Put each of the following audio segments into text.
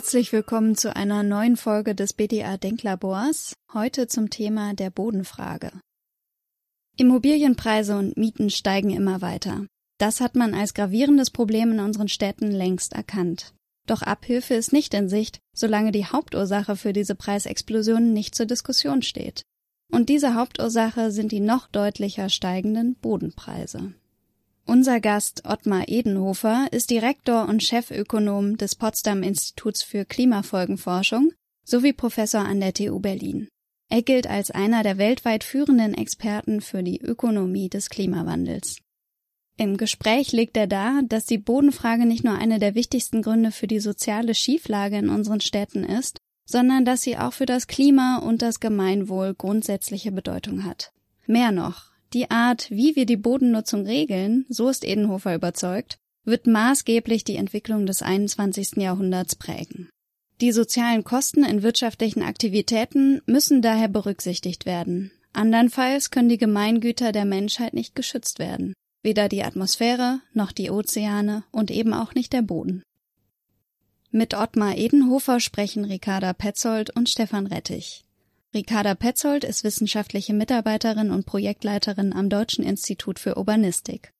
Herzlich willkommen zu einer neuen Folge des BDA Denklabors, heute zum Thema der Bodenfrage. Immobilienpreise und Mieten steigen immer weiter. Das hat man als gravierendes Problem in unseren Städten längst erkannt. Doch Abhilfe ist nicht in Sicht, solange die Hauptursache für diese Preisexplosionen nicht zur Diskussion steht. Und diese Hauptursache sind die noch deutlicher steigenden Bodenpreise. Unser Gast Ottmar Edenhofer ist Direktor und Chefökonom des Potsdam Instituts für Klimafolgenforschung sowie Professor an der TU Berlin. Er gilt als einer der weltweit führenden Experten für die Ökonomie des Klimawandels. Im Gespräch legt er dar, dass die Bodenfrage nicht nur eine der wichtigsten Gründe für die soziale Schieflage in unseren Städten ist, sondern dass sie auch für das Klima und das Gemeinwohl grundsätzliche Bedeutung hat. Mehr noch, die Art, wie wir die Bodennutzung regeln, so ist Edenhofer überzeugt, wird maßgeblich die Entwicklung des 21. Jahrhunderts prägen. Die sozialen Kosten in wirtschaftlichen Aktivitäten müssen daher berücksichtigt werden. Andernfalls können die Gemeingüter der Menschheit nicht geschützt werden. Weder die Atmosphäre noch die Ozeane und eben auch nicht der Boden. Mit Ottmar Edenhofer sprechen Ricarda Petzold und Stefan Rettich. Ricarda Petzold ist wissenschaftliche Mitarbeiterin und Projektleiterin am Deutschen Institut für Urbanistik.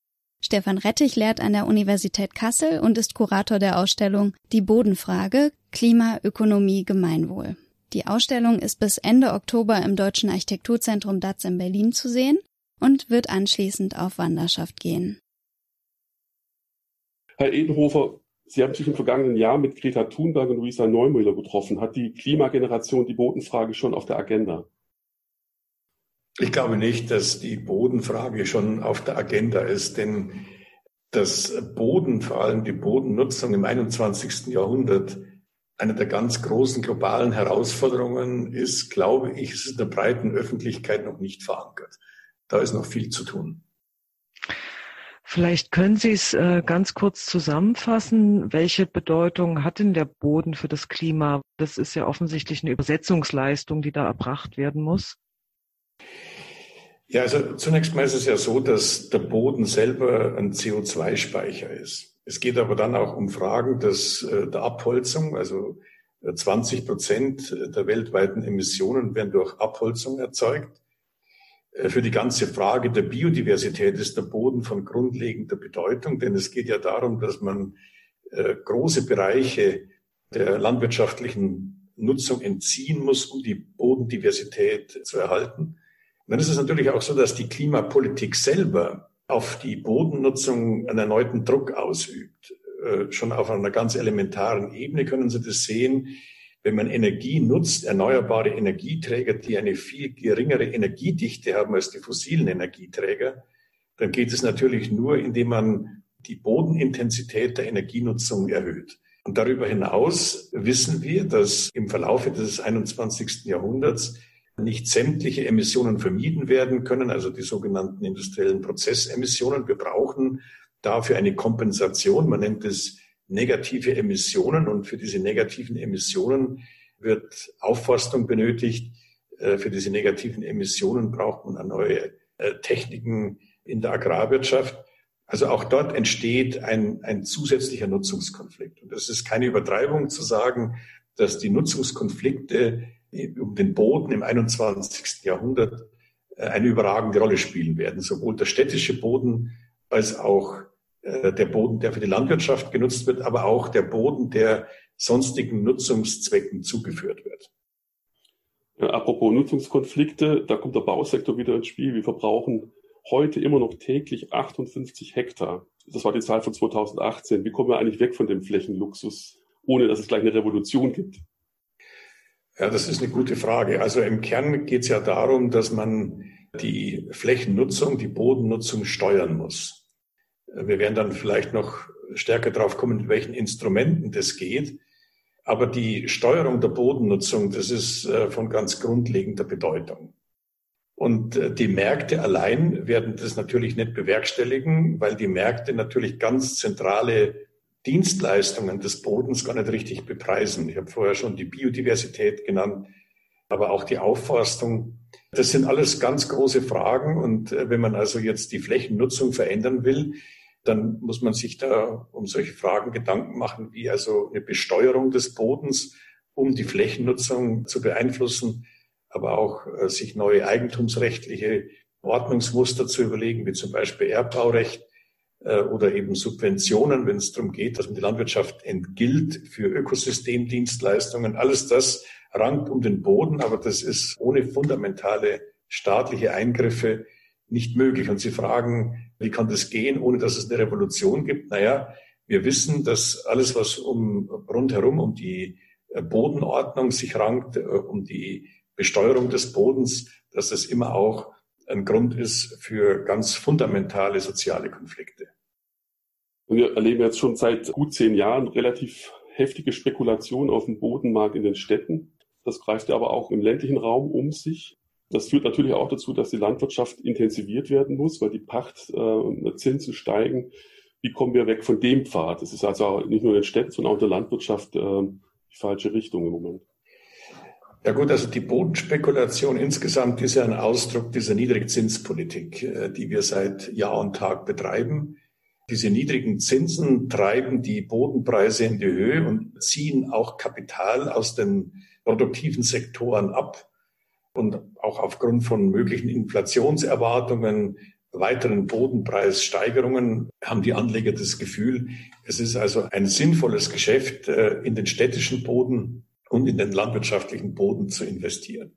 Stefan Rettich lehrt an der Universität Kassel und ist Kurator der Ausstellung Die Bodenfrage Klima, Ökonomie, Gemeinwohl. Die Ausstellung ist bis Ende Oktober im Deutschen Architekturzentrum DATZ in Berlin zu sehen und wird anschließend auf Wanderschaft gehen. Herr Edenhofer, Sie haben sich im vergangenen Jahr mit Greta Thunberg und Luisa Neumüller getroffen. Hat die Klimageneration die Bodenfrage schon auf der Agenda? Ich glaube nicht, dass die Bodenfrage schon auf der Agenda ist, denn das Boden, vor allem die Bodennutzung im 21. Jahrhundert, eine der ganz großen globalen Herausforderungen ist, glaube ich, ist in der breiten Öffentlichkeit noch nicht verankert. Da ist noch viel zu tun. Vielleicht können Sie es äh, ganz kurz zusammenfassen. Welche Bedeutung hat denn der Boden für das Klima? Das ist ja offensichtlich eine Übersetzungsleistung, die da erbracht werden muss. Ja, also zunächst mal ist es ja so, dass der Boden selber ein CO2-Speicher ist. Es geht aber dann auch um Fragen des, äh, der Abholzung. Also 20 äh, Prozent der weltweiten Emissionen werden durch Abholzung erzeugt. Äh, für die ganze Frage der Biodiversität ist der Boden von grundlegender Bedeutung, denn es geht ja darum, dass man äh, große Bereiche der landwirtschaftlichen Nutzung entziehen muss, um die Bodendiversität zu erhalten. Und dann ist es natürlich auch so, dass die Klimapolitik selber auf die Bodennutzung einen erneuten Druck ausübt. Äh, schon auf einer ganz elementaren Ebene können Sie das sehen wenn man Energie nutzt, erneuerbare Energieträger, die eine viel geringere Energiedichte haben als die fossilen Energieträger, dann geht es natürlich nur, indem man die Bodenintensität der Energienutzung erhöht. Und darüber hinaus wissen wir, dass im Verlaufe des 21. Jahrhunderts nicht sämtliche Emissionen vermieden werden können, also die sogenannten industriellen Prozessemissionen. Wir brauchen dafür eine Kompensation. Man nennt es negative Emissionen und für diese negativen Emissionen wird Aufforstung benötigt. Äh, für diese negativen Emissionen braucht man neue äh, Techniken in der Agrarwirtschaft. Also auch dort entsteht ein, ein zusätzlicher Nutzungskonflikt. Und es ist keine Übertreibung zu sagen, dass die Nutzungskonflikte um den Boden im 21. Jahrhundert äh, eine überragende Rolle spielen werden. Sowohl der städtische Boden als auch der Boden, der für die Landwirtschaft genutzt wird, aber auch der Boden, der sonstigen Nutzungszwecken zugeführt wird. Ja, apropos Nutzungskonflikte, da kommt der Bausektor wieder ins Spiel. Wir verbrauchen heute immer noch täglich 58 Hektar. Das war die Zahl von 2018. Wie kommen wir eigentlich weg von dem Flächenluxus, ohne dass es gleich eine Revolution gibt? Ja, das ist eine gute Frage. Also im Kern geht es ja darum, dass man die Flächennutzung, die Bodennutzung steuern muss. Wir werden dann vielleicht noch stärker drauf kommen, mit welchen Instrumenten das geht. Aber die Steuerung der Bodennutzung, das ist äh, von ganz grundlegender Bedeutung. Und äh, die Märkte allein werden das natürlich nicht bewerkstelligen, weil die Märkte natürlich ganz zentrale Dienstleistungen des Bodens gar nicht richtig bepreisen. Ich habe vorher schon die Biodiversität genannt, aber auch die Aufforstung. Das sind alles ganz große Fragen. Und äh, wenn man also jetzt die Flächennutzung verändern will, dann muss man sich da um solche Fragen Gedanken machen, wie also eine Besteuerung des Bodens, um die Flächennutzung zu beeinflussen, aber auch äh, sich neue eigentumsrechtliche Ordnungsmuster zu überlegen, wie zum Beispiel Erbbaurecht äh, oder eben Subventionen, wenn es darum geht, dass man die Landwirtschaft entgilt für Ökosystemdienstleistungen. Alles das rankt um den Boden, aber das ist ohne fundamentale staatliche Eingriffe nicht möglich. Und Sie fragen, wie kann das gehen, ohne dass es eine Revolution gibt? Naja, wir wissen, dass alles, was um rundherum um die äh, Bodenordnung sich rankt, äh, um die Besteuerung des Bodens, dass das immer auch ein Grund ist für ganz fundamentale soziale Konflikte. Wir erleben jetzt schon seit gut zehn Jahren relativ heftige Spekulation auf dem Bodenmarkt in den Städten. Das greift ja aber auch im ländlichen Raum um sich. Das führt natürlich auch dazu, dass die Landwirtschaft intensiviert werden muss, weil die Pachtzinsen äh, steigen. Wie kommen wir weg von dem Pfad? Das ist also nicht nur in den Städten, sondern auch in der Landwirtschaft äh, die falsche Richtung im Moment. Ja gut, also die Bodenspekulation insgesamt ist ja ein Ausdruck dieser Niedrigzinspolitik, äh, die wir seit Jahr und Tag betreiben. Diese niedrigen Zinsen treiben die Bodenpreise in die Höhe und ziehen auch Kapital aus den produktiven Sektoren ab und auch aufgrund von möglichen Inflationserwartungen, weiteren Bodenpreissteigerungen haben die Anleger das Gefühl, es ist also ein sinnvolles Geschäft, äh, in den städtischen Boden und in den landwirtschaftlichen Boden zu investieren.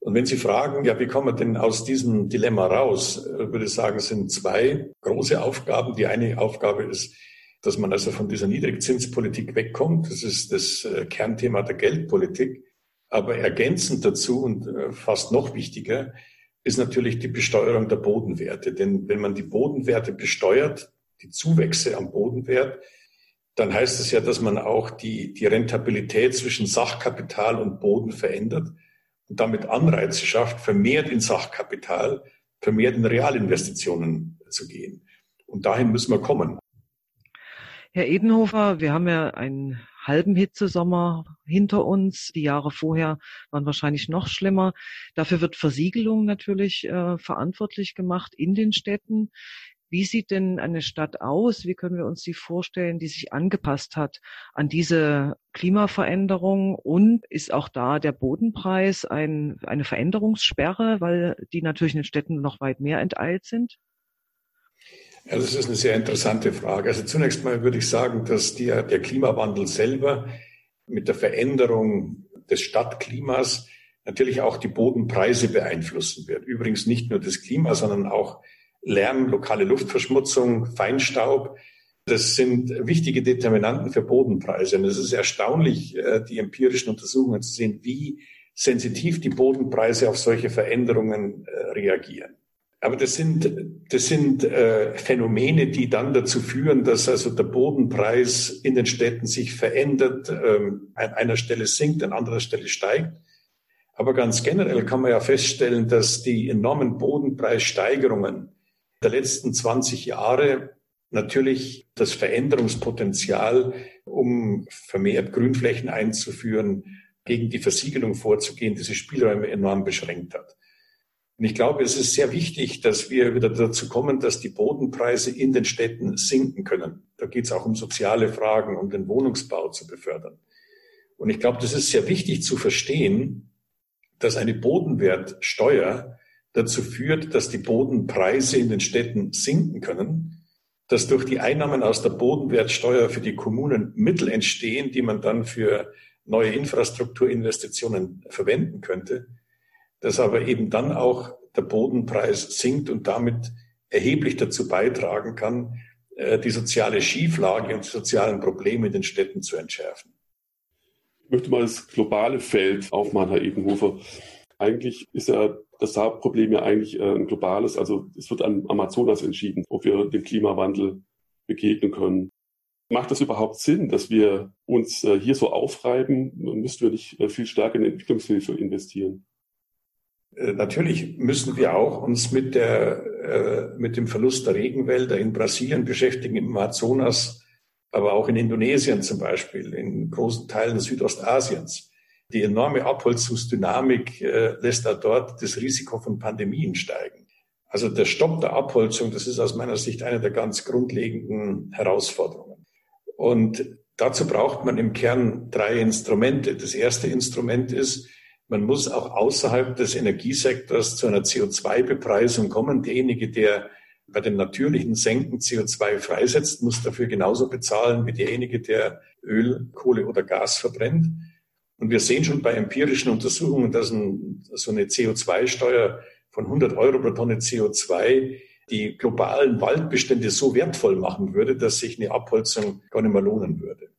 Und wenn Sie fragen, ja, wie kommen wir denn aus diesem Dilemma raus, äh, würde ich sagen, es sind zwei große Aufgaben. Die eine Aufgabe ist, dass man also von dieser Niedrigzinspolitik wegkommt. Das ist das äh, Kernthema der Geldpolitik. Aber ergänzend dazu und äh, fast noch wichtiger ist natürlich die Besteuerung der Bodenwerte. Denn wenn man die Bodenwerte besteuert, die Zuwächse am Bodenwert, dann heißt es ja, dass man auch die, die Rentabilität zwischen Sachkapital und Boden verändert und damit Anreize schafft, vermehrt in Sachkapital, vermehrt in Realinvestitionen zu gehen. Und dahin müssen wir kommen. Herr Edenhofer, wir haben ja einen halben Hitzesommer hinter uns. Die Jahre vorher waren wahrscheinlich noch schlimmer. Dafür wird Versiegelung natürlich äh, verantwortlich gemacht in den Städten. Wie sieht denn eine Stadt aus? Wie können wir uns die vorstellen, die sich angepasst hat an diese Klimaveränderung? Und ist auch da der Bodenpreis ein, eine Veränderungssperre, weil die natürlich in den Städten noch weit mehr enteilt sind? Ja, das ist eine sehr interessante Frage. Also zunächst mal würde ich sagen, dass die, der Klimawandel selber mit der Veränderung des Stadtklimas natürlich auch die Bodenpreise beeinflussen wird. Übrigens nicht nur das Klima, sondern auch Lärm, lokale Luftverschmutzung, Feinstaub. Das sind wichtige Determinanten für Bodenpreise. Und es ist erstaunlich, äh, die empirischen Untersuchungen zu sehen, wie sensitiv die Bodenpreise auf solche Veränderungen äh, reagieren. Aber das sind, das sind äh, Phänomene, die dann dazu führen, dass also der Bodenpreis in den Städten sich verändert, ähm, an einer Stelle sinkt, an anderer Stelle steigt. Aber ganz generell kann man ja feststellen, dass die enormen Bodenpreissteigerungen der letzten 20 Jahre natürlich das Veränderungspotenzial, um vermehrt Grünflächen einzuführen, gegen die Versiegelung vorzugehen, diese Spielräume enorm beschränkt hat. Und ich glaube, es ist sehr wichtig, dass wir wieder dazu kommen, dass die Bodenpreise in den Städten sinken können. Da geht es auch um soziale Fragen, um den Wohnungsbau zu befördern. Und ich glaube, das ist sehr wichtig zu verstehen, dass eine Bodenwertsteuer dazu führt, dass die Bodenpreise in den Städten sinken können, dass durch die Einnahmen aus der Bodenwertsteuer für die Kommunen Mittel entstehen, die man dann für neue Infrastrukturinvestitionen verwenden könnte dass aber eben dann auch der Bodenpreis sinkt und damit erheblich dazu beitragen kann, äh, die soziale Schieflage und die sozialen Probleme in den Städten zu entschärfen. Ich möchte mal das globale Feld aufmachen, Herr Edenhofer. Eigentlich ist ja das Hauptproblem ja eigentlich äh, ein globales. Also es wird am Amazonas entschieden, ob wir dem Klimawandel begegnen können. Macht das überhaupt Sinn, dass wir uns äh, hier so aufreiben? Müssten wir nicht viel stärker in Entwicklungshilfe investieren? Äh, natürlich müssen wir auch uns mit der, äh, mit dem Verlust der Regenwälder in Brasilien beschäftigen, im Amazonas, aber auch in Indonesien zum Beispiel, in großen Teilen Südostasiens. Die enorme Abholzungsdynamik äh, lässt da dort das Risiko von Pandemien steigen. Also der Stopp der Abholzung, das ist aus meiner Sicht eine der ganz grundlegenden Herausforderungen. Und dazu braucht man im Kern drei Instrumente. Das erste Instrument ist, man muss auch außerhalb des Energiesektors zu einer CO2-Bepreisung kommen. Derjenige, der bei den natürlichen Senken CO2 freisetzt, muss dafür genauso bezahlen wie derjenige, der Öl, Kohle oder Gas verbrennt. Und wir sehen schon bei empirischen Untersuchungen, dass ein, so eine CO2-Steuer von 100 Euro pro Tonne CO2 die globalen Waldbestände so wertvoll machen würde, dass sich eine Abholzung gar nicht mehr lohnen würde.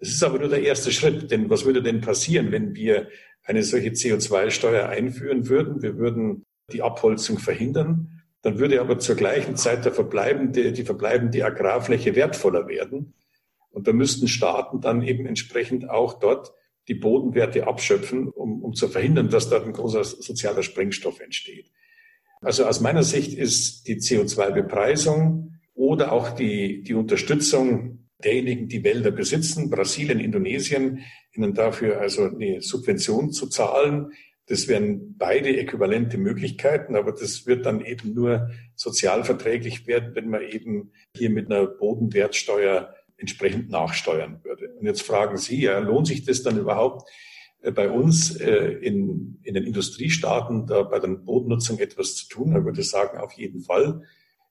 Das ist aber nur der erste Schritt, denn was würde denn passieren, wenn wir eine solche CO2-Steuer einführen würden? Wir würden die Abholzung verhindern. Dann würde aber zur gleichen Zeit der verbleibende, die verbleibende Agrarfläche wertvoller werden. Und da müssten Staaten dann eben entsprechend auch dort die Bodenwerte abschöpfen, um, um zu verhindern, dass dort ein großer sozialer Sprengstoff entsteht. Also aus meiner Sicht ist die CO2-Bepreisung oder auch die, die Unterstützung derjenigen, die Wälder besitzen, Brasilien, Indonesien, ihnen dafür also eine Subvention zu zahlen. Das wären beide äquivalente Möglichkeiten, aber das wird dann eben nur sozialverträglich werden, wenn man eben hier mit einer Bodenwertsteuer entsprechend nachsteuern würde. Und jetzt fragen Sie, ja, lohnt sich das dann überhaupt äh, bei uns äh, in, in den Industriestaaten da bei der Bodennutzung etwas zu tun? Da würde ich sagen, auf jeden Fall.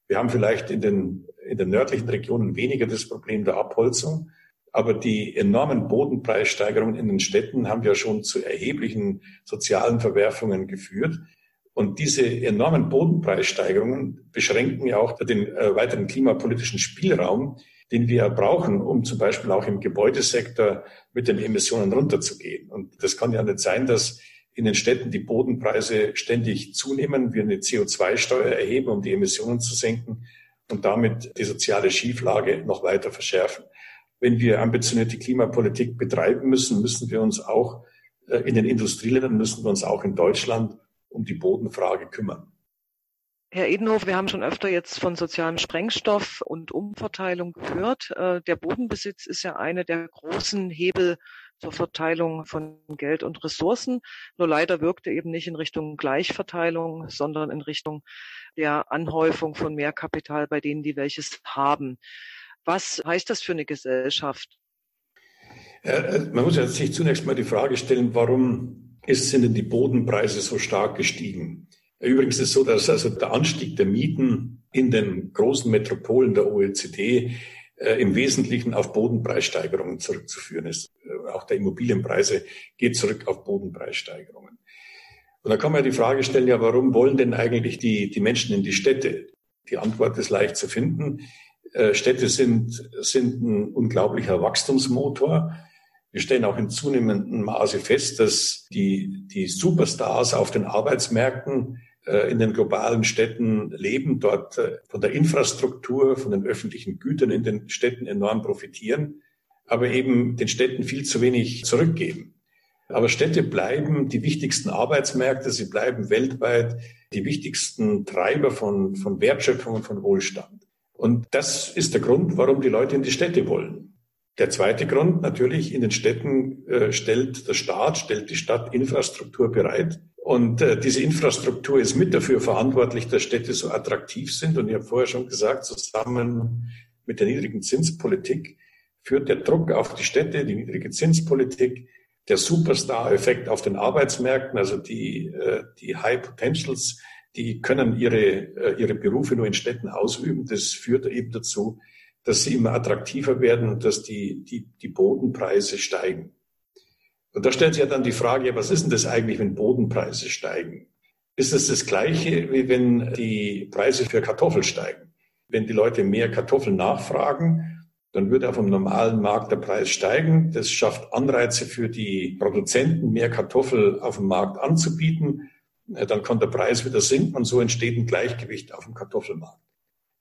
Wir haben vielleicht in den, in den nördlichen Regionen weniger das Problem der Abholzung, aber die enormen Bodenpreissteigerungen in den Städten haben ja schon zu erheblichen sozialen Verwerfungen geführt. Und diese enormen Bodenpreissteigerungen beschränken ja auch den äh, weiteren klimapolitischen Spielraum, den wir brauchen, um zum Beispiel auch im Gebäudesektor mit den Emissionen runterzugehen. Und das kann ja nicht sein, dass in den Städten die Bodenpreise ständig zunehmen, wir eine CO2-Steuer erheben, um die Emissionen zu senken und damit die soziale Schieflage noch weiter verschärfen. Wenn wir ambitionierte Klimapolitik betreiben müssen, müssen wir uns auch äh, in den Industrieländern, müssen wir uns auch in Deutschland um die Bodenfrage kümmern. Herr Edenhof, wir haben schon öfter jetzt von sozialem Sprengstoff und Umverteilung gehört. Äh, der Bodenbesitz ist ja eine der großen Hebel zur Verteilung von Geld und Ressourcen. Nur leider wirkte eben nicht in Richtung Gleichverteilung, sondern in Richtung der Anhäufung von mehr Kapital bei denen, die welches haben. Was heißt das für eine Gesellschaft? Äh, man muss sich zunächst mal die Frage stellen, warum sind denn die Bodenpreise so stark gestiegen? Übrigens ist es so, dass also der Anstieg der Mieten in den großen Metropolen der OECD äh, im Wesentlichen auf Bodenpreissteigerungen zurückzuführen ist. Äh, auch der Immobilienpreise geht zurück auf Bodenpreissteigerungen. Und da kann man ja die Frage stellen, ja, warum wollen denn eigentlich die, die Menschen in die Städte? Die Antwort ist leicht zu finden. Äh, Städte sind, sind ein unglaublicher Wachstumsmotor. Wir stellen auch in zunehmendem Maße fest, dass die, die Superstars auf den Arbeitsmärkten in den globalen Städten leben, dort äh, von der Infrastruktur, von den öffentlichen Gütern in den Städten enorm profitieren, aber eben den Städten viel zu wenig zurückgeben. Aber Städte bleiben die wichtigsten Arbeitsmärkte, sie bleiben weltweit die wichtigsten Treiber von, von Wertschöpfung und von Wohlstand. Und das ist der Grund, warum die Leute in die Städte wollen. Der zweite Grund natürlich, in den Städten äh, stellt der Staat, stellt die Stadt Infrastruktur bereit, und äh, diese Infrastruktur ist mit dafür verantwortlich, dass Städte so attraktiv sind. Und ich habe vorher schon gesagt, zusammen mit der niedrigen Zinspolitik führt der Druck auf die Städte, die niedrige Zinspolitik, der Superstar-Effekt auf den Arbeitsmärkten, also die, äh, die High Potentials, die können ihre, äh, ihre Berufe nur in Städten ausüben. Das führt eben dazu, dass sie immer attraktiver werden und dass die, die, die Bodenpreise steigen. Und da stellt sich ja dann die Frage, was ist denn das eigentlich, wenn Bodenpreise steigen? Ist es das Gleiche, wie wenn die Preise für Kartoffeln steigen? Wenn die Leute mehr Kartoffeln nachfragen, dann würde auf dem normalen Markt der Preis steigen. Das schafft Anreize für die Produzenten, mehr Kartoffel auf dem Markt anzubieten. Dann kann der Preis wieder sinken und so entsteht ein Gleichgewicht auf dem Kartoffelmarkt.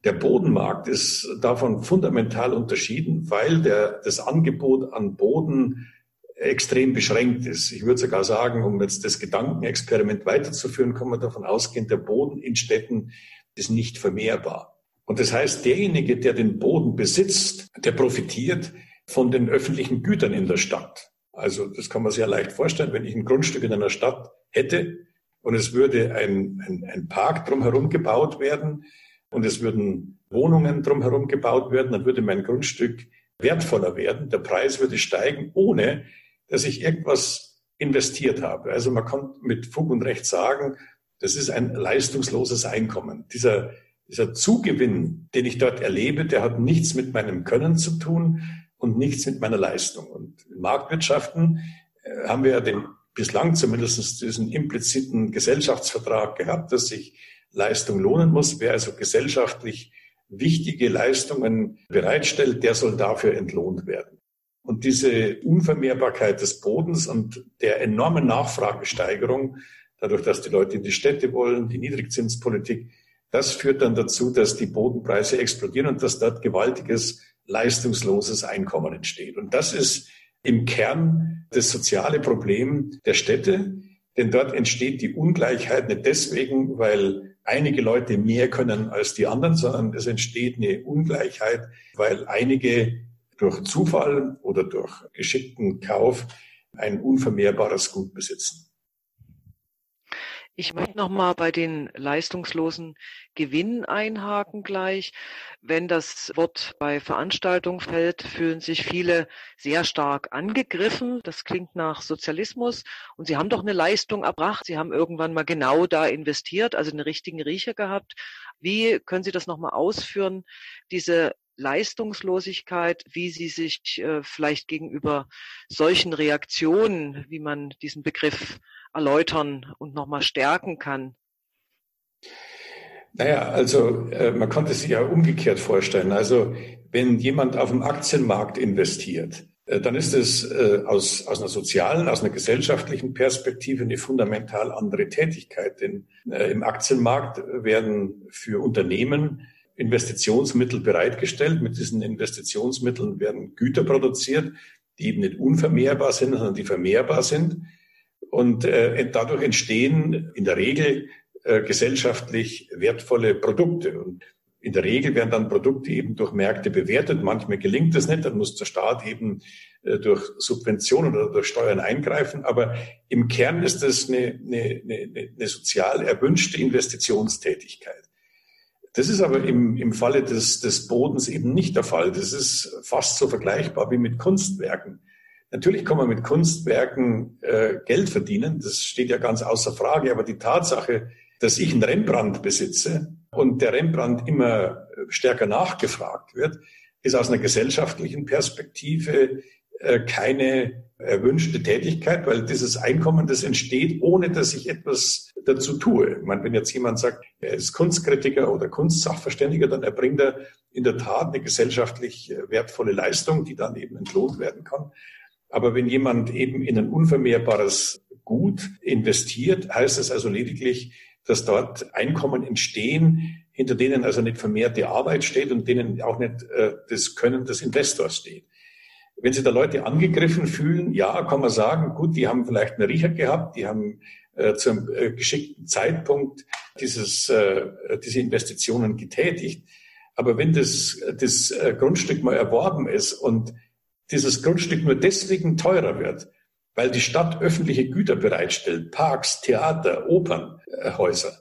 Der Bodenmarkt ist davon fundamental unterschieden, weil der, das Angebot an Boden extrem beschränkt ist. Ich würde sogar sagen, um jetzt das Gedankenexperiment weiterzuführen, kann man davon ausgehen, der Boden in Städten ist nicht vermehrbar. Und das heißt, derjenige, der den Boden besitzt, der profitiert von den öffentlichen Gütern in der Stadt. Also das kann man sehr leicht vorstellen. Wenn ich ein Grundstück in einer Stadt hätte und es würde ein, ein, ein Park drumherum gebaut werden und es würden Wohnungen drumherum gebaut werden, dann würde mein Grundstück wertvoller werden, der Preis würde steigen, ohne dass ich irgendwas investiert habe. Also man kann mit Fug und Recht sagen, das ist ein leistungsloses Einkommen. Dieser, dieser Zugewinn, den ich dort erlebe, der hat nichts mit meinem Können zu tun und nichts mit meiner Leistung. Und in Marktwirtschaften äh, haben wir ja den, bislang zumindest diesen impliziten Gesellschaftsvertrag gehabt, dass sich Leistung lohnen muss. Wer also gesellschaftlich wichtige Leistungen bereitstellt, der soll dafür entlohnt werden. Und diese Unvermehrbarkeit des Bodens und der enormen Nachfragesteigerung, dadurch, dass die Leute in die Städte wollen, die Niedrigzinspolitik, das führt dann dazu, dass die Bodenpreise explodieren und dass dort gewaltiges leistungsloses Einkommen entsteht. Und das ist im Kern das soziale Problem der Städte, denn dort entsteht die Ungleichheit nicht deswegen, weil einige Leute mehr können als die anderen, sondern es entsteht eine Ungleichheit, weil einige durch Zufall oder durch geschickten Kauf ein unvermehrbares Gut besitzen. Ich möchte nochmal bei den leistungslosen Gewinnen einhaken gleich. Wenn das Wort bei Veranstaltungen fällt, fühlen sich viele sehr stark angegriffen. Das klingt nach Sozialismus. Und sie haben doch eine Leistung erbracht. Sie haben irgendwann mal genau da investiert, also einen richtigen Riecher gehabt. Wie können Sie das nochmal ausführen, diese Leistungslosigkeit, wie Sie sich äh, vielleicht gegenüber solchen Reaktionen, wie man diesen Begriff erläutern und nochmal stärken kann? Naja, also äh, man konnte sich ja umgekehrt vorstellen. Also wenn jemand auf dem Aktienmarkt investiert, äh, dann ist es äh, aus, aus einer sozialen, aus einer gesellschaftlichen Perspektive eine fundamental andere Tätigkeit. Denn äh, im Aktienmarkt werden für Unternehmen Investitionsmittel bereitgestellt. Mit diesen Investitionsmitteln werden Güter produziert, die eben nicht unvermehrbar sind, sondern die vermehrbar sind. Und äh, dadurch entstehen in der Regel äh, gesellschaftlich wertvolle Produkte. Und in der Regel werden dann Produkte eben durch Märkte bewertet. Manchmal gelingt es nicht, dann muss der Staat eben äh, durch Subventionen oder durch Steuern eingreifen. Aber im Kern ist das eine, eine, eine, eine sozial erwünschte Investitionstätigkeit. Das ist aber im, im Falle des, des Bodens eben nicht der Fall. Das ist fast so vergleichbar wie mit Kunstwerken. Natürlich kann man mit Kunstwerken äh, Geld verdienen, das steht ja ganz außer Frage, aber die Tatsache, dass ich einen Rembrandt besitze und der Rembrandt immer stärker nachgefragt wird, ist aus einer gesellschaftlichen Perspektive keine erwünschte Tätigkeit, weil dieses Einkommen, das entsteht, ohne dass ich etwas dazu tue. Meine, wenn jetzt jemand sagt, er ist Kunstkritiker oder Kunstsachverständiger, dann erbringt er in der Tat eine gesellschaftlich äh, wertvolle Leistung, die dann eben entlohnt werden kann. Aber wenn jemand eben in ein unvermehrbares Gut investiert, heißt es also lediglich, dass dort Einkommen entstehen, hinter denen also nicht vermehrte Arbeit steht und denen auch nicht äh, das Können des Investors steht. Wenn sich da Leute angegriffen fühlen, ja, kann man sagen, gut, die haben vielleicht einen Riecher gehabt, die haben äh, zum äh, geschickten Zeitpunkt dieses, äh, diese Investitionen getätigt. Aber wenn das, das äh, Grundstück mal erworben ist und dieses Grundstück nur deswegen teurer wird, weil die Stadt öffentliche Güter bereitstellt, Parks, Theater, Opernhäuser,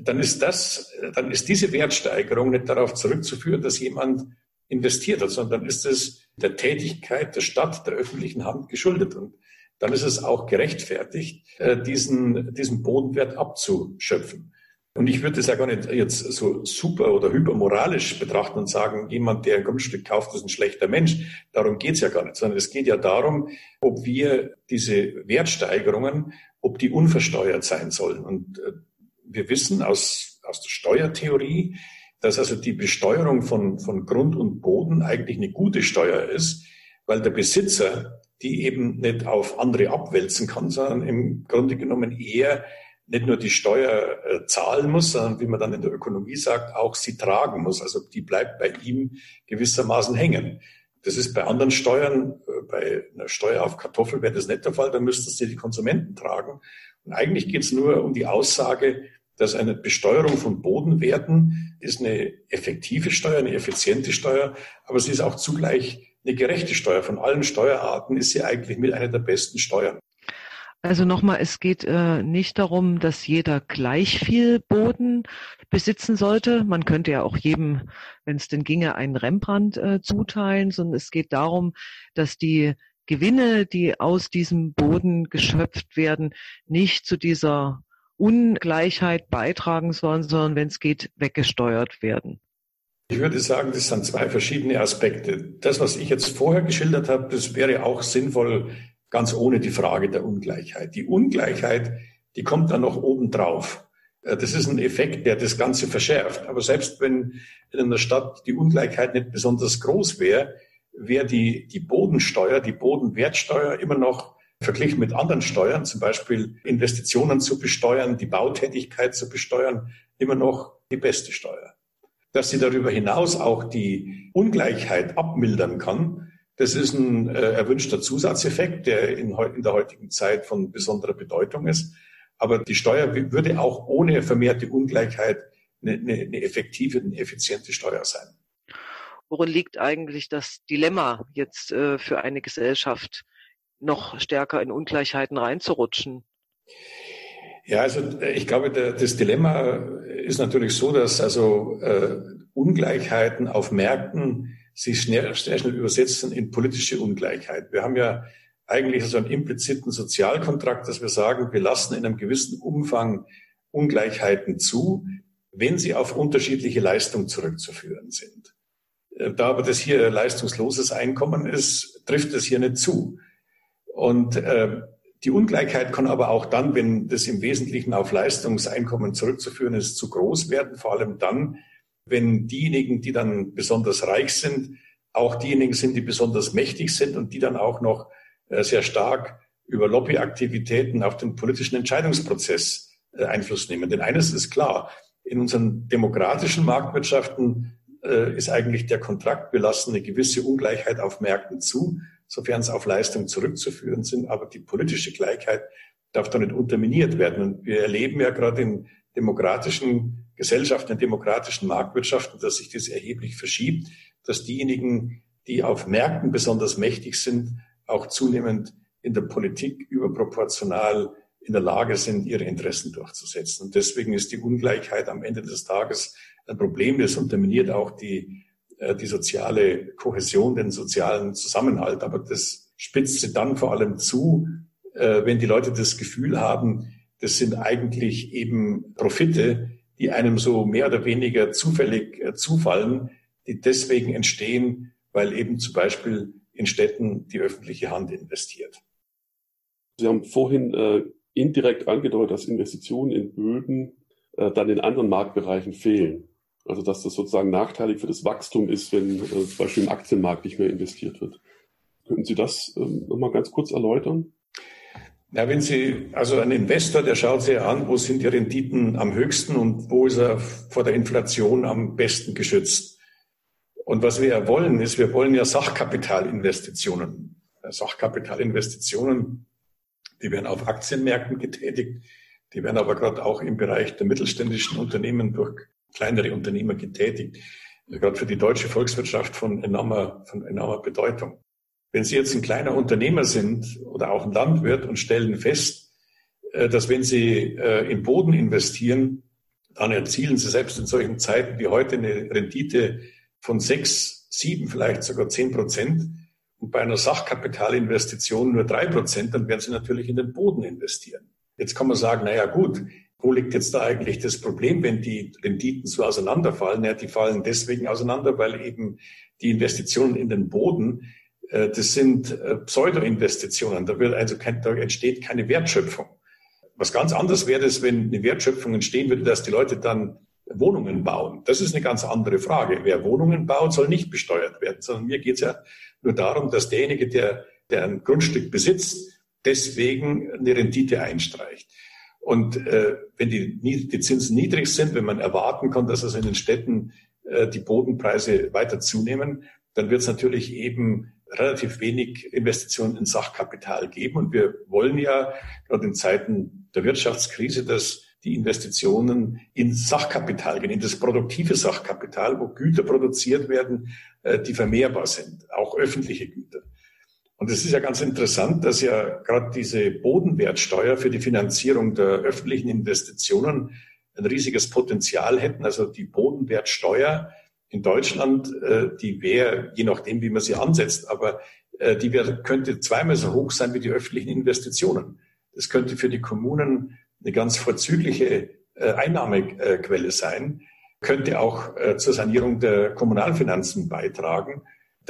dann ist das, dann ist diese Wertsteigerung nicht darauf zurückzuführen, dass jemand investiert hat, sondern ist es der Tätigkeit der Stadt, der öffentlichen Hand geschuldet. Und dann ist es auch gerechtfertigt, äh, diesen, diesen Bodenwert abzuschöpfen. Und ich würde es ja gar nicht jetzt so super oder hypermoralisch betrachten und sagen, jemand, der ein Grundstück kauft, ist ein schlechter Mensch. Darum geht's ja gar nicht, sondern es geht ja darum, ob wir diese Wertsteigerungen, ob die unversteuert sein sollen. Und äh, wir wissen aus, aus der Steuertheorie, dass also die Besteuerung von, von Grund und Boden eigentlich eine gute Steuer ist, weil der Besitzer die eben nicht auf andere abwälzen kann, sondern im Grunde genommen eher nicht nur die Steuer äh, zahlen muss, sondern wie man dann in der Ökonomie sagt, auch sie tragen muss. Also die bleibt bei ihm gewissermaßen hängen. Das ist bei anderen Steuern, äh, bei einer Steuer auf Kartoffel wäre das nicht der Fall, da müssten sie die Konsumenten tragen. Und eigentlich geht es nur um die Aussage, dass eine Besteuerung von Bodenwerten ist eine effektive Steuer, eine effiziente Steuer, aber sie ist auch zugleich eine gerechte Steuer. Von allen Steuerarten ist sie eigentlich mit einer der besten Steuern. Also nochmal, es geht äh, nicht darum, dass jeder gleich viel Boden besitzen sollte. Man könnte ja auch jedem, wenn es denn ginge, einen Rembrandt äh, zuteilen, sondern es geht darum, dass die Gewinne, die aus diesem Boden geschöpft werden, nicht zu dieser Ungleichheit beitragen sollen, sondern wenn es geht, weggesteuert werden. Ich würde sagen, das sind zwei verschiedene Aspekte. Das, was ich jetzt vorher geschildert habe, das wäre auch sinnvoll ganz ohne die Frage der Ungleichheit. Die Ungleichheit, die kommt dann noch obendrauf. Äh, das ist ein Effekt, der das Ganze verschärft. Aber selbst wenn in einer Stadt die Ungleichheit nicht besonders groß wäre, wäre die, die Bodensteuer, die Bodenwertsteuer immer noch verglichen mit anderen Steuern, zum Beispiel Investitionen zu besteuern, die Bautätigkeit zu besteuern, immer noch die beste Steuer. Dass sie darüber hinaus auch die Ungleichheit abmildern kann, das ist ein äh, erwünschter Zusatzeffekt, der in, in der heutigen Zeit von besonderer Bedeutung ist. Aber die Steuer würde auch ohne vermehrte Ungleichheit eine, eine, eine effektive, eine effiziente Steuer sein. Worin liegt eigentlich das Dilemma jetzt äh, für eine Gesellschaft, noch stärker in Ungleichheiten reinzurutschen? Ja, also äh, ich glaube, das Dilemma ist natürlich so, dass also äh, Ungleichheiten auf Märkten sich schnell, sehr schnell übersetzen in politische Ungleichheit. Wir haben ja eigentlich so einen impliziten Sozialkontrakt, dass wir sagen, wir lassen in einem gewissen Umfang Ungleichheiten zu, wenn sie auf unterschiedliche Leistung zurückzuführen sind. Äh, da aber das hier leistungsloses Einkommen ist, trifft es hier nicht zu. Und äh, die Ungleichheit kann aber auch dann, wenn das im Wesentlichen auf Leistungseinkommen zurückzuführen ist, zu groß werden, vor allem dann, wenn diejenigen, die dann besonders reich sind, auch diejenigen sind, die besonders mächtig sind und die dann auch noch äh, sehr stark über Lobbyaktivitäten auf den politischen Entscheidungsprozess äh, Einfluss nehmen. Denn eines ist klar, in unseren demokratischen Marktwirtschaften äh, ist eigentlich der Kontrakt, wir lassen eine gewisse Ungleichheit auf Märkten zu, sofern es auf Leistung zurückzuführen sind, aber die politische Gleichheit darf da nicht unterminiert werden. Und wir erleben ja gerade in demokratischen Gesellschaften, in demokratischen Marktwirtschaften, dass sich das erheblich verschiebt, dass diejenigen, die auf Märkten besonders mächtig sind, auch zunehmend in der Politik überproportional in der Lage sind, ihre Interessen durchzusetzen. Und deswegen ist die Ungleichheit am Ende des Tages ein Problem. Das unterminiert auch die, die soziale Kohäsion, den sozialen Zusammenhalt. Aber das spitzt sie dann vor allem zu, äh, wenn die Leute das Gefühl haben, das sind eigentlich eben Profite, die einem so mehr oder weniger zufällig äh, zufallen, die deswegen entstehen, weil eben zum Beispiel in Städten die öffentliche Hand investiert. Sie haben vorhin äh, indirekt angedeutet, dass Investitionen in Böden äh, dann in anderen Marktbereichen fehlen. Also dass das sozusagen nachteilig für das Wachstum ist, wenn äh, zum Beispiel im Aktienmarkt nicht mehr investiert wird. Könnten Sie das ähm, nochmal ganz kurz erläutern? Ja, wenn Sie, also ein Investor, der schaut sich an, wo sind die Renditen am höchsten und wo ist er vor der Inflation am besten geschützt. Und was wir ja wollen, ist, wir wollen ja Sachkapitalinvestitionen. Sachkapitalinvestitionen, die werden auf Aktienmärkten getätigt, die werden aber gerade auch im Bereich der mittelständischen Unternehmen durch kleinere Unternehmer getätigt. Gerade für die deutsche Volkswirtschaft von enormer, von enormer Bedeutung. Wenn Sie jetzt ein kleiner Unternehmer sind oder auch ein Landwirt und stellen fest, äh, dass wenn Sie äh, in Boden investieren, dann erzielen Sie selbst in solchen Zeiten wie heute eine Rendite von sechs, sieben, vielleicht sogar zehn Prozent. Und bei einer Sachkapitalinvestition nur drei Prozent, dann werden Sie natürlich in den Boden investieren. Jetzt kann man sagen, na ja, gut, wo liegt jetzt da eigentlich das Problem, wenn die Renditen so auseinanderfallen? Ja, die fallen deswegen auseinander, weil eben die Investitionen in den Boden äh, das sind äh, Pseudo-Investitionen. Da, wird also kein, da entsteht keine Wertschöpfung. Was ganz anderes wäre es, wenn eine Wertschöpfung entstehen würde, dass die Leute dann Wohnungen bauen. Das ist eine ganz andere Frage. Wer Wohnungen baut, soll nicht besteuert werden, sondern mir geht es ja nur darum, dass derjenige, der, der ein Grundstück besitzt, deswegen eine Rendite einstreicht. Und äh, wenn die, die Zinsen niedrig sind, wenn man erwarten kann, dass also in den Städten äh, die Bodenpreise weiter zunehmen, dann wird es natürlich eben relativ wenig Investitionen in Sachkapital geben. Und wir wollen ja gerade in Zeiten der Wirtschaftskrise, dass die Investitionen in Sachkapital gehen, in das produktive Sachkapital, wo Güter produziert werden, äh, die vermehrbar sind, auch öffentliche Güter. Und es ist ja ganz interessant, dass ja gerade diese Bodenwertsteuer für die Finanzierung der öffentlichen Investitionen ein riesiges Potenzial hätten. Also die Bodenwertsteuer in Deutschland, äh, die wäre, je nachdem, wie man sie ansetzt, aber äh, die wär, könnte zweimal so hoch sein wie die öffentlichen Investitionen. Das könnte für die Kommunen eine ganz vorzügliche äh, Einnahmequelle sein, könnte auch zur Sanierung der Kommunalfinanzen beitragen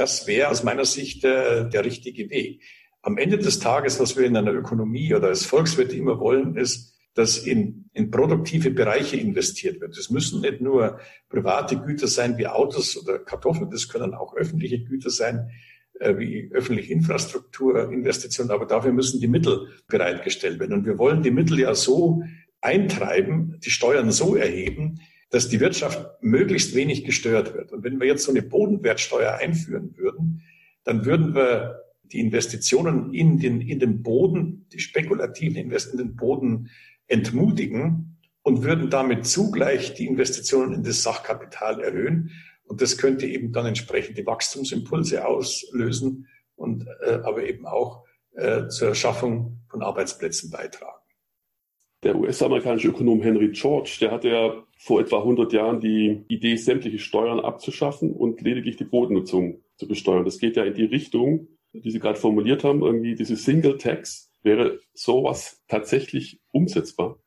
das wäre aus meiner Sicht der, der richtige Weg. Am Ende des Tages, was wir in einer Ökonomie oder als Volkswirte immer wollen, ist, dass in, in produktive Bereiche investiert wird. Es müssen nicht nur private Güter sein wie Autos oder Kartoffeln, das können auch öffentliche Güter sein, äh, wie öffentliche Infrastrukturinvestitionen, aber dafür müssen die Mittel bereitgestellt werden. Und wir wollen die Mittel ja so eintreiben, die Steuern so erheben, dass die Wirtschaft möglichst wenig gestört wird. Und wenn wir jetzt so eine Bodenwertsteuer einführen würden, dann würden wir die Investitionen in den, in den Boden, die spekulativen Investitionen in den Boden entmutigen und würden damit zugleich die Investitionen in das Sachkapital erhöhen. Und das könnte eben dann entsprechend die Wachstumsimpulse auslösen und äh, aber eben auch äh, zur Schaffung von Arbeitsplätzen beitragen. Der US-amerikanische Ökonom Henry George, der hatte ja vor etwa 100 Jahren die Idee, sämtliche Steuern abzuschaffen und lediglich die Bodennutzung zu besteuern. Das geht ja in die Richtung, die Sie gerade formuliert haben, irgendwie diese Single Tax. Wäre sowas tatsächlich umsetzbar?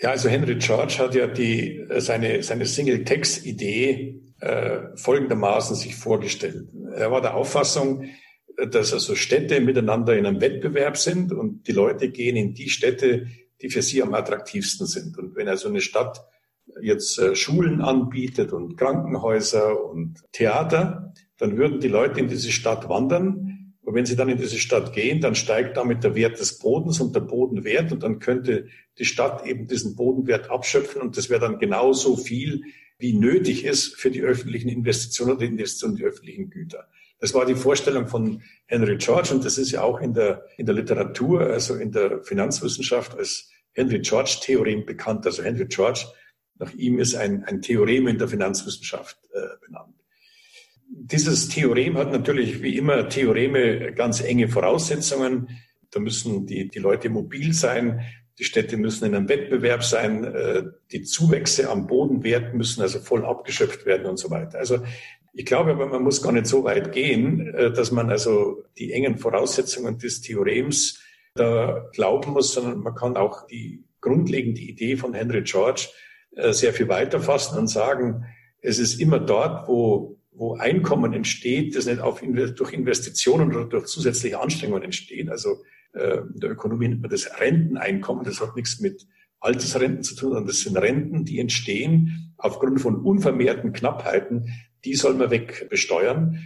Ja, also Henry George hat ja die, seine, seine Single-Tax-Idee äh, folgendermaßen sich vorgestellt. Er war der Auffassung, dass also Städte miteinander in einem Wettbewerb sind und die Leute gehen in die Städte, die für sie am attraktivsten sind. Und wenn also eine Stadt jetzt äh, Schulen anbietet und Krankenhäuser und Theater, dann würden die Leute in diese Stadt wandern. Und wenn sie dann in diese Stadt gehen, dann steigt damit der Wert des Bodens und der Bodenwert und dann könnte die Stadt eben diesen Bodenwert abschöpfen und das wäre dann genauso viel, wie nötig ist für die öffentlichen Investitionen oder die Investitionen in die öffentlichen Güter. Das war die Vorstellung von Henry George und das ist ja auch in der, in der Literatur, also in der Finanzwissenschaft als Henry George Theorem bekannt. Also Henry George, nach ihm ist ein, ein Theorem in der Finanzwissenschaft äh, benannt. Dieses Theorem hat natürlich wie immer Theoreme ganz enge Voraussetzungen. Da müssen die, die Leute mobil sein. Die Städte müssen in einem Wettbewerb sein. Äh, die Zuwächse am Bodenwert müssen also voll abgeschöpft werden und so weiter. Also ich glaube aber, man muss gar nicht so weit gehen, äh, dass man also die engen Voraussetzungen des Theorems da glauben muss, sondern man kann auch die grundlegende Idee von Henry George äh, sehr viel weiter fassen und sagen, es ist immer dort, wo, wo Einkommen entsteht, das nicht auf, durch Investitionen oder durch zusätzliche Anstrengungen entsteht. Also äh, in der Ökonomie nennt man das Renteneinkommen. Das hat nichts mit Altersrenten zu tun, sondern das sind Renten, die entstehen aufgrund von unvermehrten Knappheiten die soll man wegbesteuern.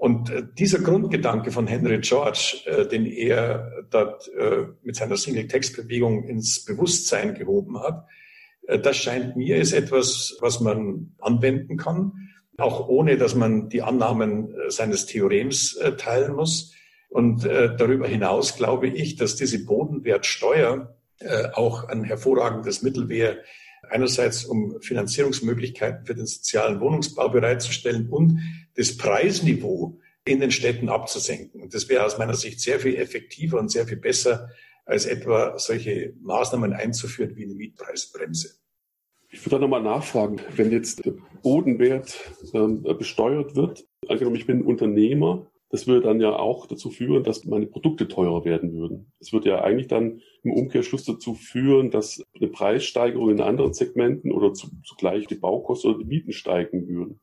Und äh, dieser Grundgedanke von Henry George, äh, den er dort äh, mit seiner Single-Text-Bewegung ins Bewusstsein gehoben hat, das scheint mir ist etwas, was man anwenden kann, auch ohne dass man die Annahmen seines Theorems teilen muss. Und darüber hinaus glaube ich, dass diese Bodenwertsteuer auch ein hervorragendes Mittel wäre, einerseits um Finanzierungsmöglichkeiten für den sozialen Wohnungsbau bereitzustellen und das Preisniveau in den Städten abzusenken. Und das wäre aus meiner Sicht sehr viel effektiver und sehr viel besser, als etwa solche Maßnahmen einzuführen wie eine Mietpreisbremse. Ich würde da nochmal nachfragen, wenn jetzt der Bodenwert äh, besteuert wird, angenommen, ich bin Unternehmer das würde dann ja auch dazu führen, dass meine Produkte teurer werden würden. Es würde ja eigentlich dann im Umkehrschluss dazu führen, dass eine Preissteigerung in anderen Segmenten oder zugleich die Baukosten oder die Mieten steigen würden.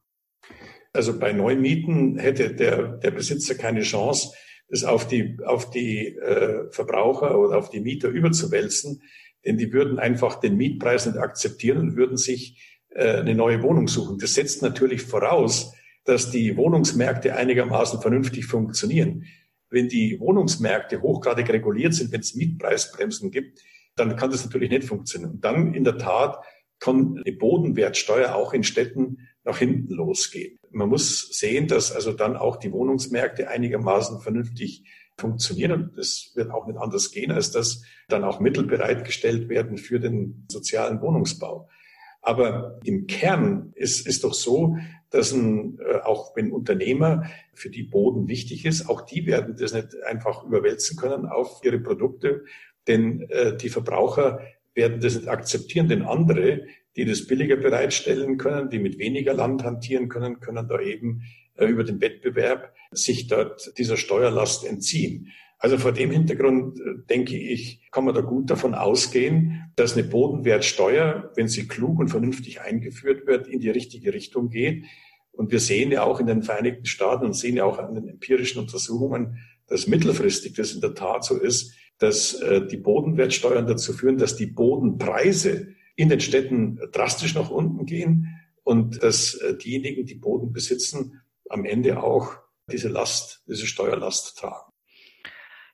Also bei Neumieten hätte der, der Besitzer keine Chance, das auf die, auf die äh, Verbraucher oder auf die Mieter überzuwälzen, denn die würden einfach den Mietpreis nicht akzeptieren und würden sich äh, eine neue Wohnung suchen. Das setzt natürlich voraus, dass die Wohnungsmärkte einigermaßen vernünftig funktionieren. Wenn die Wohnungsmärkte hochgradig reguliert sind, wenn es Mietpreisbremsen gibt, dann kann das natürlich nicht funktionieren. Und dann in der Tat kann eine Bodenwertsteuer auch in Städten nach hinten losgehen. Man muss sehen, dass also dann auch die Wohnungsmärkte einigermaßen vernünftig funktionieren. Und das wird auch nicht anders gehen, als dass dann auch Mittel bereitgestellt werden für den sozialen Wohnungsbau. Aber im Kern ist, ist doch so, dass ein, äh, auch wenn Unternehmer für die Boden wichtig ist, auch die werden das nicht einfach überwälzen können auf ihre Produkte, denn äh, die Verbraucher werden das nicht akzeptieren, denn andere, die das billiger bereitstellen können, die mit weniger Land hantieren können, können da eben äh, über den Wettbewerb sich dort dieser Steuerlast entziehen. Also vor dem Hintergrund äh, denke ich, kann man da gut davon ausgehen, dass eine Bodenwertsteuer, wenn sie klug und vernünftig eingeführt wird, in die richtige Richtung geht. Und wir sehen ja auch in den Vereinigten Staaten und sehen ja auch an den empirischen Untersuchungen, dass mittelfristig das in der Tat so ist, dass äh, die Bodenwertsteuern dazu führen, dass die Bodenpreise in den Städten drastisch nach unten gehen und dass äh, diejenigen, die Boden besitzen, am Ende auch diese Last, diese Steuerlast tragen.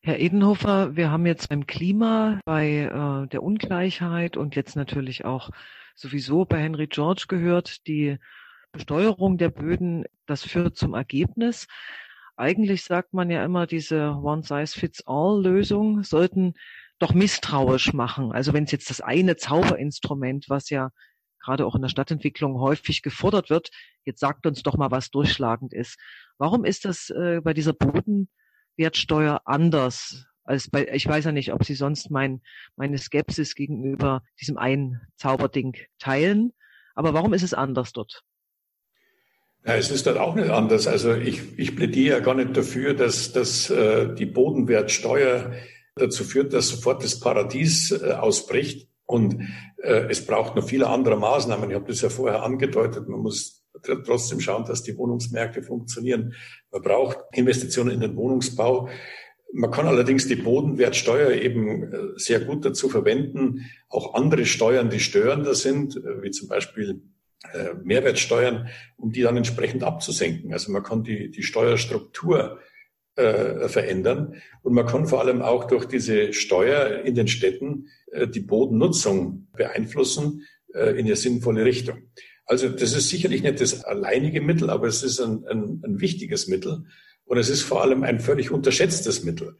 Herr Edenhofer, wir haben jetzt beim Klima, bei äh, der Ungleichheit und jetzt natürlich auch sowieso bei Henry George gehört, die Besteuerung der Böden, das führt zum Ergebnis. Eigentlich sagt man ja immer, diese One-Size-Fits-All-Lösung sollten doch misstrauisch machen. Also wenn es jetzt das eine Zauberinstrument, was ja gerade auch in der Stadtentwicklung häufig gefordert wird, jetzt sagt uns doch mal, was durchschlagend ist. Warum ist das äh, bei dieser Boden Wertsteuer anders als bei, ich weiß ja nicht, ob Sie sonst mein, meine Skepsis gegenüber diesem einen Zauberding teilen. Aber warum ist es anders dort? Ja, es ist dort auch nicht anders. Also ich, ich plädiere ja gar nicht dafür, dass, dass äh, die Bodenwertsteuer dazu führt, dass sofort das Paradies äh, ausbricht. Und äh, es braucht noch viele andere Maßnahmen. Ich habe das ja vorher angedeutet. Man muss trotzdem schauen, dass die Wohnungsmärkte funktionieren. Man braucht Investitionen in den Wohnungsbau. Man kann allerdings die Bodenwertsteuer eben äh, sehr gut dazu verwenden, auch andere Steuern, die störender sind, äh, wie zum Beispiel äh, Mehrwertsteuern, um die dann entsprechend abzusenken. Also man kann die, die Steuerstruktur äh, verändern und man kann vor allem auch durch diese Steuer in den Städten äh, die Bodennutzung beeinflussen äh, in eine sinnvolle Richtung. Also das ist sicherlich nicht das alleinige Mittel, aber es ist ein, ein, ein wichtiges Mittel. Und es ist vor allem ein völlig unterschätztes Mittel,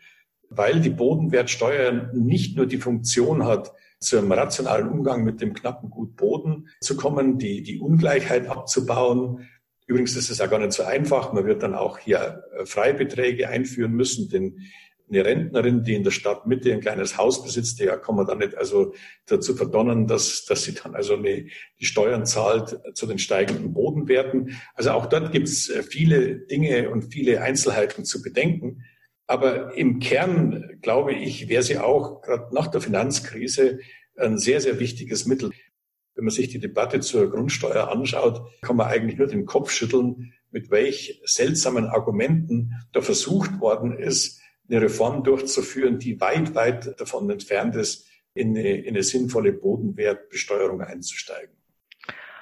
weil die Bodenwertsteuer nicht nur die Funktion hat, zum rationalen Umgang mit dem knappen Gut Boden zu kommen, die, die Ungleichheit abzubauen. Übrigens ist es ja gar nicht so einfach. Man wird dann auch hier Freibeträge einführen müssen, denn eine Rentnerin, die in der Stadtmitte ein kleines Haus besitzt, der kann man dann nicht also dazu verdonnen, dass, dass sie dann also eine, die Steuern zahlt zu den steigenden Bodenwerten. Also auch dort gibt es äh, viele Dinge und viele Einzelheiten zu bedenken. Aber im Kern, glaube ich, wäre sie auch gerade nach der Finanzkrise ein sehr, sehr wichtiges Mittel. Wenn man sich die Debatte zur Grundsteuer anschaut, kann man eigentlich nur den Kopf schütteln, mit welch seltsamen Argumenten da versucht worden ist, eine Reform durchzuführen, die weit, weit davon entfernt ist, in eine, in eine sinnvolle Bodenwertbesteuerung einzusteigen.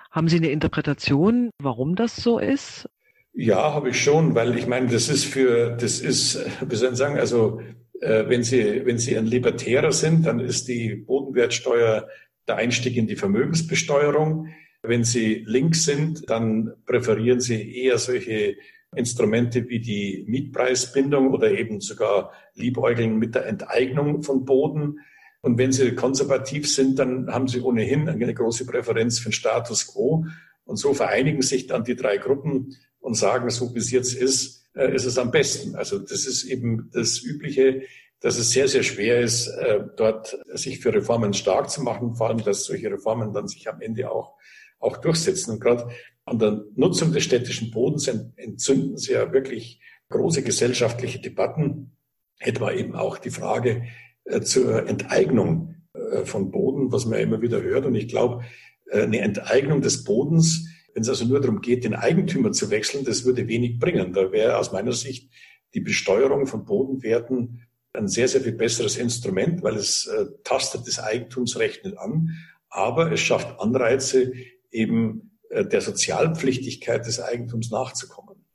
Haben Sie eine Interpretation, warum das so ist? Ja, habe ich schon, weil ich meine, das ist für, das ist, wie soll ich sagen, also äh, wenn Sie, wenn Sie ein Libertärer sind, dann ist die Bodenwertsteuer der Einstieg in die Vermögensbesteuerung. Wenn Sie links sind, dann präferieren Sie eher solche Instrumente wie die Mietpreisbindung oder eben sogar liebäugeln mit der Enteignung von Boden. Und wenn Sie konservativ sind, dann haben Sie ohnehin eine große Präferenz für den Status quo. Und so vereinigen sich dann die drei Gruppen und sagen, so wie es jetzt ist, äh, ist es am besten. Also das ist eben das Übliche, dass es sehr, sehr schwer ist, äh, dort sich für Reformen stark zu machen, vor allem, dass solche Reformen dann sich am Ende auch, auch durchsetzen. Und gerade an der Nutzung des städtischen Bodens entzünden sie ja wirklich große gesellschaftliche Debatten, etwa eben auch die Frage äh, zur Enteignung äh, von Boden, was man ja immer wieder hört. Und ich glaube, äh, eine Enteignung des Bodens, wenn es also nur darum geht, den Eigentümer zu wechseln, das würde wenig bringen. Da wäre aus meiner Sicht die Besteuerung von Bodenwerten ein sehr, sehr viel besseres Instrument, weil es tastet das Eigentumsrecht nicht an, aber es schafft Anreize, eben äh, der Sozialpflichtigkeit des Eigentums nachzukommen.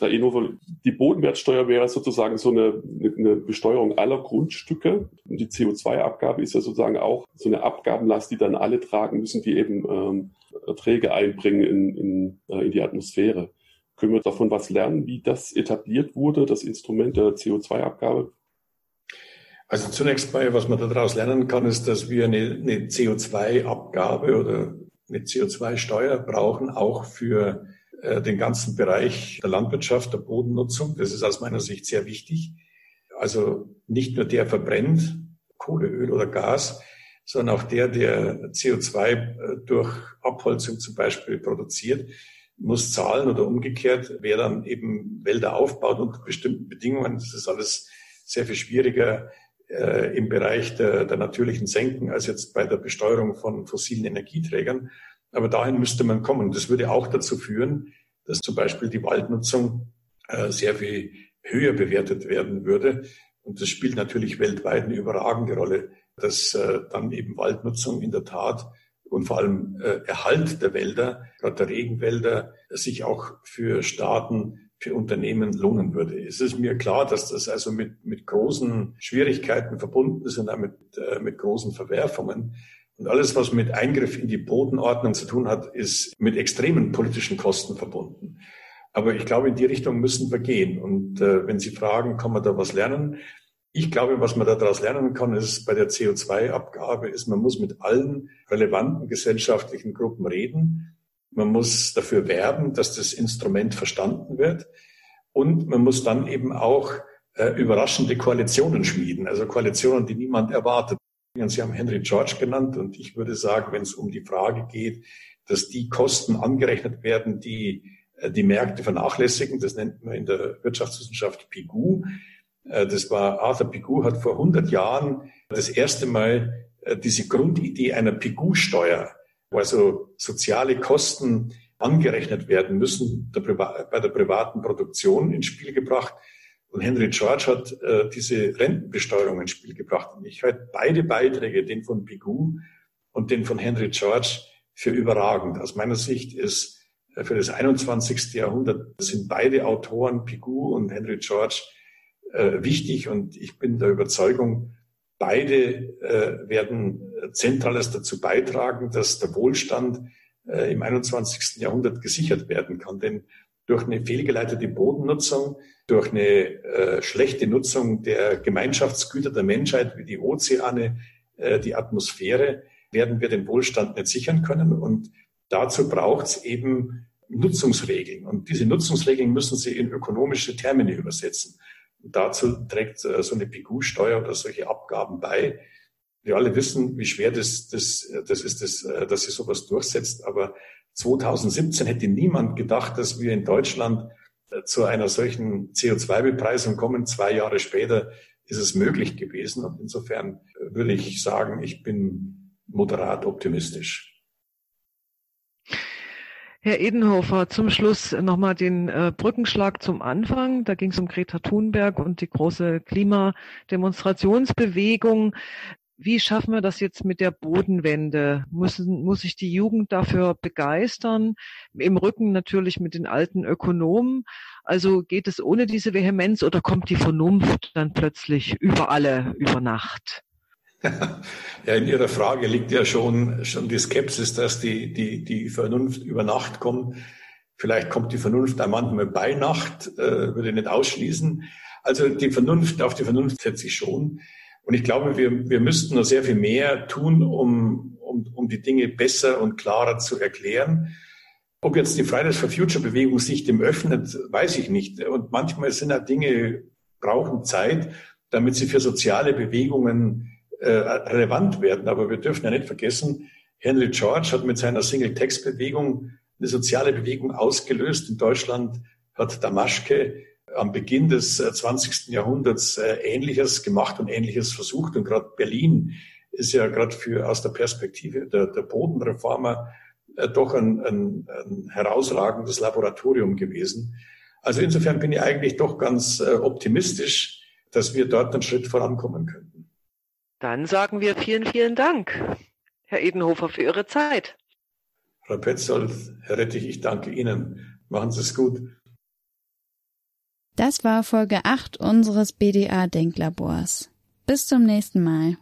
Herr Inhofer, die Bodenwertsteuer wäre sozusagen so eine, eine Besteuerung aller Grundstücke. Und die CO2-Abgabe ist ja sozusagen auch so eine Abgabenlast, die dann alle tragen müssen, die eben ähm, Erträge einbringen in, in, äh, in die Atmosphäre. Können wir davon was lernen, wie das etabliert wurde, das Instrument der CO2-Abgabe? Also zunächst mal, was man daraus lernen kann, ist, dass wir eine, eine CO2-Abgabe oder eine CO2-Steuer brauchen, auch für äh, den ganzen Bereich der Landwirtschaft, der Bodennutzung. Das ist aus meiner Sicht sehr wichtig. Also nicht nur der verbrennt Kohle, Öl oder Gas, sondern auch der, der CO2 äh, durch Abholzung zum Beispiel produziert, muss zahlen oder umgekehrt, wer dann eben Wälder aufbaut unter bestimmten Bedingungen. Das ist alles sehr viel schwieriger äh, im Bereich der, der natürlichen Senken als jetzt bei der Besteuerung von fossilen Energieträgern. Aber dahin müsste man kommen. Das würde auch dazu führen, dass zum Beispiel die Waldnutzung äh, sehr viel höher bewertet werden würde. Und das spielt natürlich weltweit eine überragende Rolle, dass äh, dann eben Waldnutzung in der Tat und vor allem äh, Erhalt der Wälder, gerade der Regenwälder, sich auch für Staaten, für Unternehmen lohnen würde. Es ist mir klar, dass das also mit, mit großen Schwierigkeiten verbunden ist und auch mit, äh, mit großen Verwerfungen. Und alles, was mit Eingriff in die Bodenordnung zu tun hat, ist mit extremen politischen Kosten verbunden. Aber ich glaube, in die Richtung müssen wir gehen. Und äh, wenn Sie fragen, kann man da was lernen? Ich glaube, was man daraus lernen kann, ist bei der CO2-Abgabe, ist, man muss mit allen relevanten gesellschaftlichen Gruppen reden. Man muss dafür werben, dass das Instrument verstanden wird. Und man muss dann eben auch äh, überraschende Koalitionen schmieden, also Koalitionen, die niemand erwartet. Sie haben Henry George genannt und ich würde sagen, wenn es um die Frage geht, dass die Kosten angerechnet werden, die äh, die Märkte vernachlässigen, das nennt man in der Wirtschaftswissenschaft PIGU. Äh, das war Arthur Pigou hat vor 100 Jahren das erste Mal äh, diese Grundidee einer Pigou-Steuer, wo also soziale Kosten angerechnet werden müssen bei der privaten Produktion ins Spiel gebracht. Und Henry George hat äh, diese Rentenbesteuerung ins Spiel gebracht. Und ich halte beide Beiträge, den von Pigou und den von Henry George, für überragend. Aus meiner Sicht ist äh, für das 21. Jahrhundert sind beide Autoren, Pigou und Henry George, äh, wichtig. Und ich bin der Überzeugung, beide äh, werden Zentrales dazu beitragen, dass der Wohlstand äh, im 21. Jahrhundert gesichert werden kann. Denn durch eine fehlgeleitete Bodennutzung, durch eine äh, schlechte Nutzung der Gemeinschaftsgüter der Menschheit wie die Ozeane, äh, die Atmosphäre, werden wir den Wohlstand nicht sichern können. Und dazu braucht es eben Nutzungsregeln. Und diese Nutzungsregeln müssen Sie in ökonomische Termine übersetzen. Dazu trägt äh, so eine PQ-Steuer oder solche Abgaben bei. Wir alle wissen, wie schwer das, das, das ist, das, äh, dass sie sowas durchsetzt. Aber 2017 hätte niemand gedacht, dass wir in Deutschland äh, zu einer solchen CO2-Bepreisung kommen. Zwei Jahre später ist es möglich gewesen. Und insofern würde ich sagen, ich bin moderat optimistisch. Herr Edenhofer, zum Schluss nochmal den äh, Brückenschlag zum Anfang. Da ging es um Greta Thunberg und die große Klimademonstrationsbewegung. Wie schaffen wir das jetzt mit der Bodenwende? Muss, muss sich die Jugend dafür begeistern? Im Rücken natürlich mit den alten Ökonomen. Also geht es ohne diese Vehemenz oder kommt die Vernunft dann plötzlich über alle über Nacht? Ja, in Ihrer Frage liegt ja schon, schon die Skepsis, dass die, die, die Vernunft über Nacht kommt. Vielleicht kommt die Vernunft auch manchmal bei Nacht, äh, würde ich nicht ausschließen. Also die Vernunft, auf die Vernunft setze ich schon. Und ich glaube, wir, wir müssten noch sehr viel mehr tun, um, um, um die Dinge besser und klarer zu erklären. Ob jetzt die Fridays for Future Bewegung sich dem öffnet, weiß ich nicht. Und manchmal sind ja Dinge, brauchen Zeit, damit sie für soziale Bewegungen äh, relevant werden. Aber wir dürfen ja nicht vergessen, Henry George hat mit seiner Single-Text-Bewegung eine soziale Bewegung ausgelöst. In Deutschland hat Damaschke am Beginn des 20. Äh, Jahrhunderts äh, Ähnliches gemacht und Ähnliches versucht. Und gerade Berlin ist ja gerade für aus der Perspektive der, der Bodenreformer äh, doch ein, ein, ein herausragendes Laboratorium gewesen. Also insofern bin ich eigentlich doch ganz optimistisch, dass wir dort einen Schritt vorankommen können. Dann sagen wir vielen, vielen Dank, Herr Edenhofer, für Ihre Zeit. Frau Petzold, Herr Rettich, ich danke Ihnen. Machen Sie es gut. Das war Folge 8 unseres BDA Denklabors. Bis zum nächsten Mal.